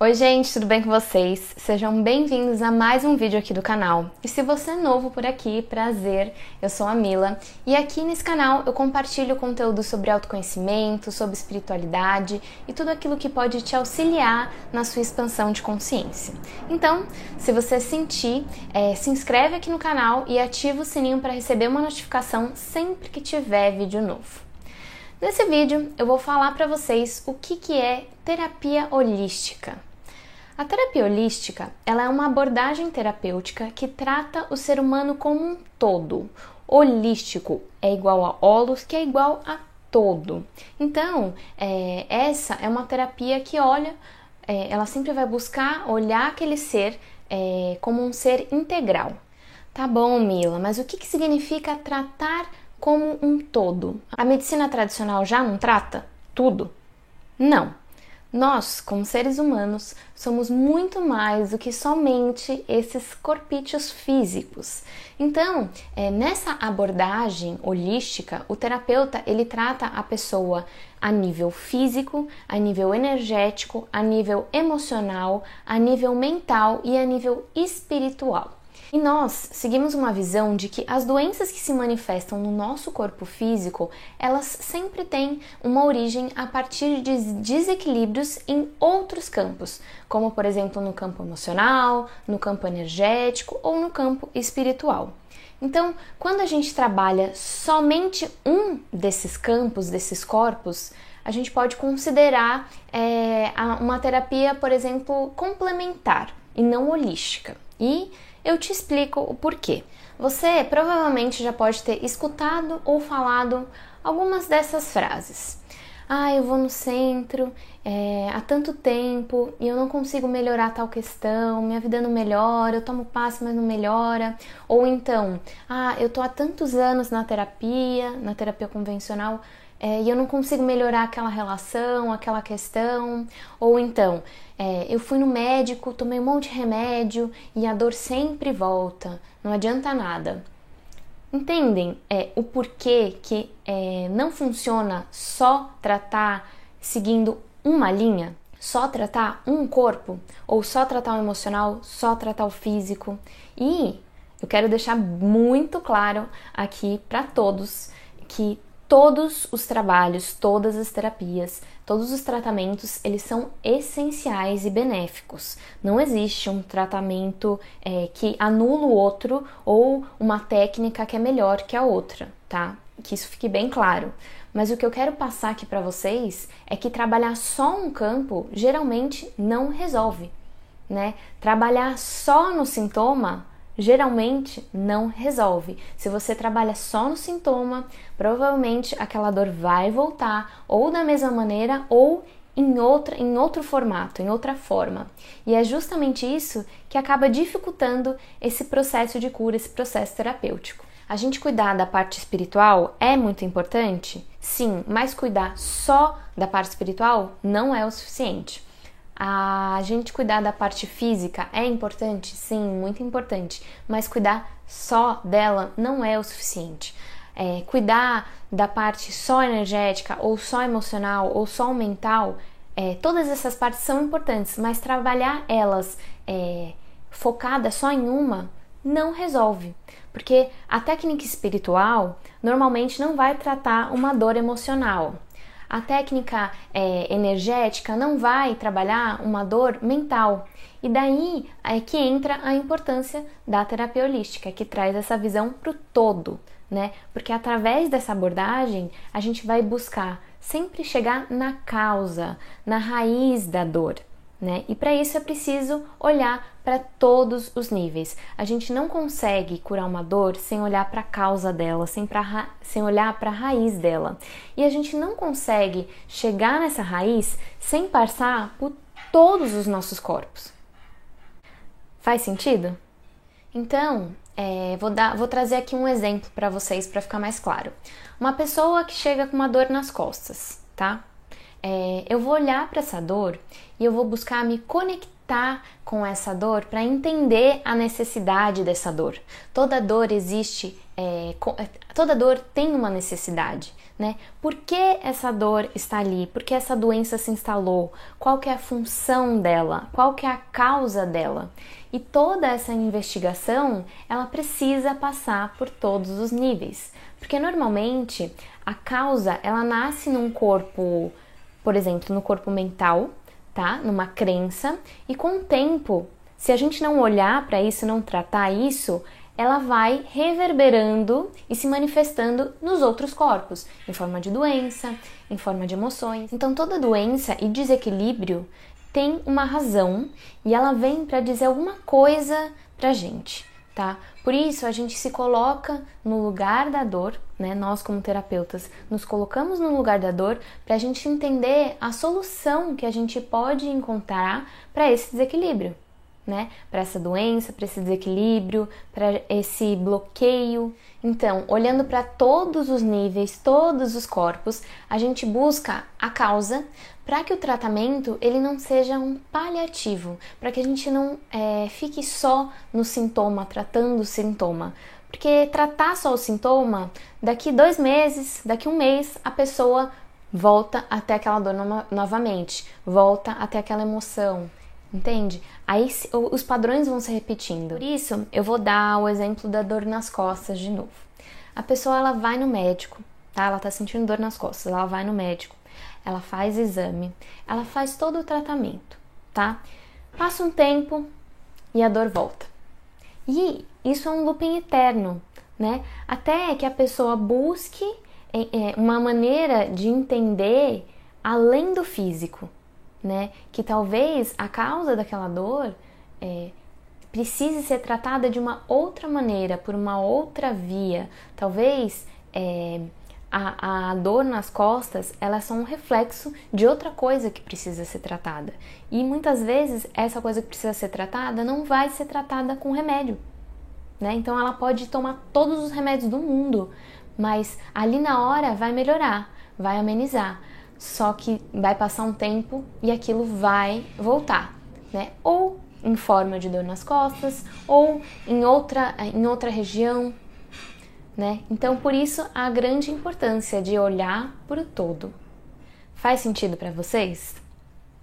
Oi gente, tudo bem com vocês? Sejam bem-vindos a mais um vídeo aqui do canal. E se você é novo por aqui, prazer, eu sou a Mila e aqui nesse canal eu compartilho conteúdo sobre autoconhecimento, sobre espiritualidade e tudo aquilo que pode te auxiliar na sua expansão de consciência. Então, se você sentir, é, se inscreve aqui no canal e ativa o sininho para receber uma notificação sempre que tiver vídeo novo. Nesse vídeo eu vou falar para vocês o que, que é terapia holística. A terapia holística ela é uma abordagem terapêutica que trata o ser humano como um todo. Holístico é igual a holos, que é igual a todo. Então, é, essa é uma terapia que olha, é, ela sempre vai buscar olhar aquele ser é, como um ser integral. Tá bom, Mila, mas o que, que significa tratar como um todo? A medicina tradicional já não trata tudo? Não. Nós, como seres humanos, somos muito mais do que somente esses corpítios físicos. Então, é, nessa abordagem holística, o terapeuta ele trata a pessoa a nível físico, a nível energético, a nível emocional, a nível mental e a nível espiritual. E nós seguimos uma visão de que as doenças que se manifestam no nosso corpo físico, elas sempre têm uma origem a partir de desequilíbrios em outros campos, como por exemplo no campo emocional, no campo energético ou no campo espiritual. Então, quando a gente trabalha somente um desses campos, desses corpos, a gente pode considerar é, uma terapia, por exemplo, complementar e não holística. E eu te explico o porquê. Você provavelmente já pode ter escutado ou falado algumas dessas frases. Ah, eu vou no centro é, há tanto tempo e eu não consigo melhorar tal questão, minha vida não melhora, eu tomo passe, mas não melhora. Ou então, ah, eu tô há tantos anos na terapia, na terapia convencional, é, e eu não consigo melhorar aquela relação, aquela questão. Ou então, é, eu fui no médico, tomei um monte de remédio e a dor sempre volta, não adianta nada. Entendem é, o porquê que é, não funciona só tratar seguindo uma linha? Só tratar um corpo? Ou só tratar o emocional, só tratar o físico? E eu quero deixar muito claro aqui para todos que todos os trabalhos, todas as terapias, todos os tratamentos, eles são essenciais e benéficos. Não existe um tratamento é, que anula o outro ou uma técnica que é melhor que a outra, tá? Que isso fique bem claro. Mas o que eu quero passar aqui para vocês é que trabalhar só um campo geralmente não resolve, né? Trabalhar só no sintoma geralmente não resolve. Se você trabalha só no sintoma, provavelmente aquela dor vai voltar ou da mesma maneira ou em, outra, em outro formato, em outra forma. E é justamente isso que acaba dificultando esse processo de cura, esse processo terapêutico. A gente cuidar da parte espiritual é muito importante? Sim, mas cuidar só da parte espiritual não é o suficiente. A gente cuidar da parte física é importante? Sim, muito importante, mas cuidar só dela não é o suficiente. É, cuidar da parte só energética, ou só emocional, ou só mental, é, todas essas partes são importantes, mas trabalhar elas é, focada só em uma não resolve, porque a técnica espiritual normalmente não vai tratar uma dor emocional. A técnica é, energética não vai trabalhar uma dor mental. E daí é que entra a importância da terapia holística, que traz essa visão para o todo, né? Porque através dessa abordagem a gente vai buscar sempre chegar na causa, na raiz da dor né? E para isso é preciso olhar para todos os níveis. A gente não consegue curar uma dor sem olhar para a causa dela, sem, pra, sem olhar para a raiz dela. E a gente não consegue chegar nessa raiz sem passar por todos os nossos corpos. Faz sentido? Então, é, vou, dar, vou trazer aqui um exemplo para vocês para ficar mais claro. Uma pessoa que chega com uma dor nas costas, tá? É, eu vou olhar para essa dor e eu vou buscar me conectar com essa dor para entender a necessidade dessa dor. Toda dor existe, é, toda dor tem uma necessidade. né? Por que essa dor está ali? Por que essa doença se instalou? Qual que é a função dela? Qual que é a causa dela? E toda essa investigação, ela precisa passar por todos os níveis, porque normalmente a causa, ela nasce num corpo, por exemplo, no corpo mental, tá? Numa crença, e com o tempo, se a gente não olhar para isso, não tratar isso, ela vai reverberando e se manifestando nos outros corpos, em forma de doença, em forma de emoções. Então, toda doença e desequilíbrio tem uma razão e ela vem para dizer alguma coisa pra gente, tá? Por isso a gente se coloca no lugar da dor, né? Nós como terapeutas nos colocamos no lugar da dor para a gente entender a solução que a gente pode encontrar para esse desequilíbrio né? Para essa doença, para esse desequilíbrio, para esse bloqueio. Então, olhando para todos os níveis, todos os corpos, a gente busca a causa para que o tratamento ele não seja um paliativo, para que a gente não é, fique só no sintoma, tratando o sintoma. Porque tratar só o sintoma, daqui dois meses, daqui um mês, a pessoa volta até aquela dor no novamente, volta até aquela emoção, entende? Aí os padrões vão se repetindo. Por isso, eu vou dar o exemplo da dor nas costas de novo. A pessoa ela vai no médico, tá? Ela tá sentindo dor nas costas, ela vai no médico, ela faz exame, ela faz todo o tratamento, tá? Passa um tempo e a dor volta. E isso é um looping eterno, né? Até que a pessoa busque é, é, uma maneira de entender além do físico, né? Que talvez a causa daquela dor é, precise ser tratada de uma outra maneira, por uma outra via. Talvez é, a, a dor nas costas ela é só um reflexo de outra coisa que precisa ser tratada. E muitas vezes essa coisa que precisa ser tratada não vai ser tratada com remédio. Né? Então ela pode tomar todos os remédios do mundo, mas ali na hora vai melhorar, vai amenizar só que vai passar um tempo e aquilo vai voltar, né? Ou em forma de dor nas costas, ou em outra, em outra região, né? Então, por isso, a grande importância de olhar para o todo. Faz sentido para vocês?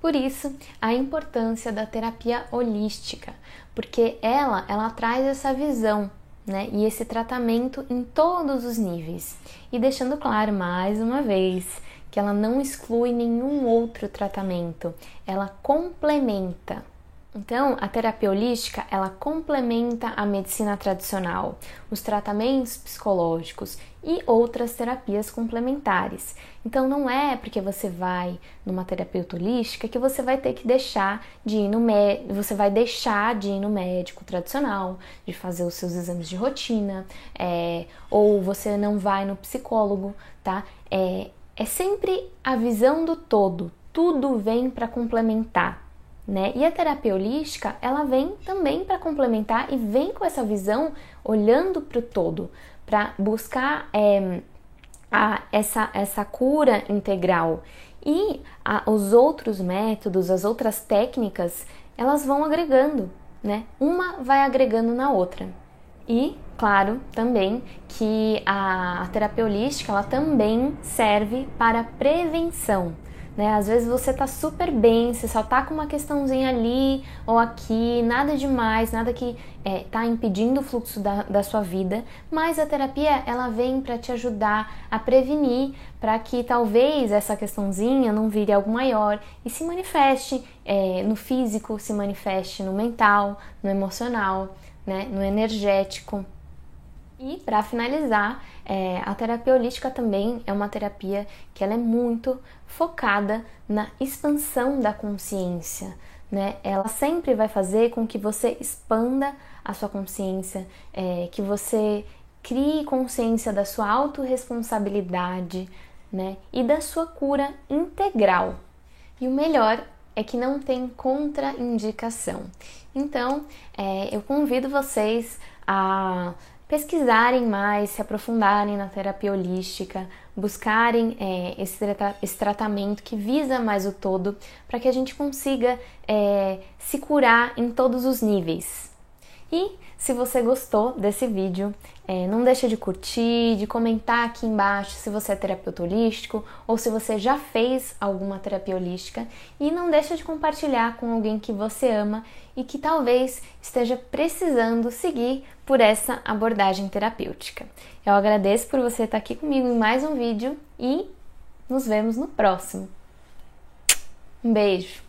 Por isso, a importância da terapia holística, porque ela, ela traz essa visão, né? E esse tratamento em todos os níveis. E deixando claro mais uma vez que ela não exclui nenhum outro tratamento, ela complementa. Então, a terapia holística, ela complementa a medicina tradicional, os tratamentos psicológicos e outras terapias complementares. Então, não é porque você vai numa terapeuta holística que você vai ter que deixar de ir no médico, você vai deixar de ir no médico tradicional, de fazer os seus exames de rotina, é, ou você não vai no psicólogo, tá? É, é sempre a visão do todo, tudo vem para complementar. Né? E a terapia holística, ela vem também para complementar e vem com essa visão olhando para o todo, para buscar é, a, essa, essa cura integral. E a, os outros métodos, as outras técnicas, elas vão agregando, né? Uma vai agregando na outra. E, claro, também que a terapia holística ela também serve para prevenção. Né? Às vezes você tá super bem, você só tá com uma questãozinha ali ou aqui, nada demais, nada que é, tá impedindo o fluxo da, da sua vida, mas a terapia ela vem para te ajudar a prevenir, para que talvez essa questãozinha não vire algo maior e se manifeste é, no físico, se manifeste no mental, no emocional né, no energético. E para finalizar, é, a terapia holística também é uma terapia que ela é muito focada na expansão da consciência. Né? Ela sempre vai fazer com que você expanda a sua consciência, é, que você crie consciência da sua autorresponsabilidade né? e da sua cura integral. E o melhor é que não tem contraindicação. Então, é, eu convido vocês a pesquisarem mais, se aprofundarem na terapia holística, buscarem é, esse, esse, tratamento que visa mais o todo, para que a gente consiga é, se curar em todos os níveis. E se você gostou desse vídeo, é, não deixa de curtir, de comentar aqui embaixo se você é terapeuta holístico ou se você já fez alguma terapia holística e não deixa de compartilhar com alguém que você ama e que talvez esteja precisando seguir por essa abordagem terapêutica. Eu agradeço por você estar aqui comigo em mais um vídeo e nos vemos no próximo. Um beijo!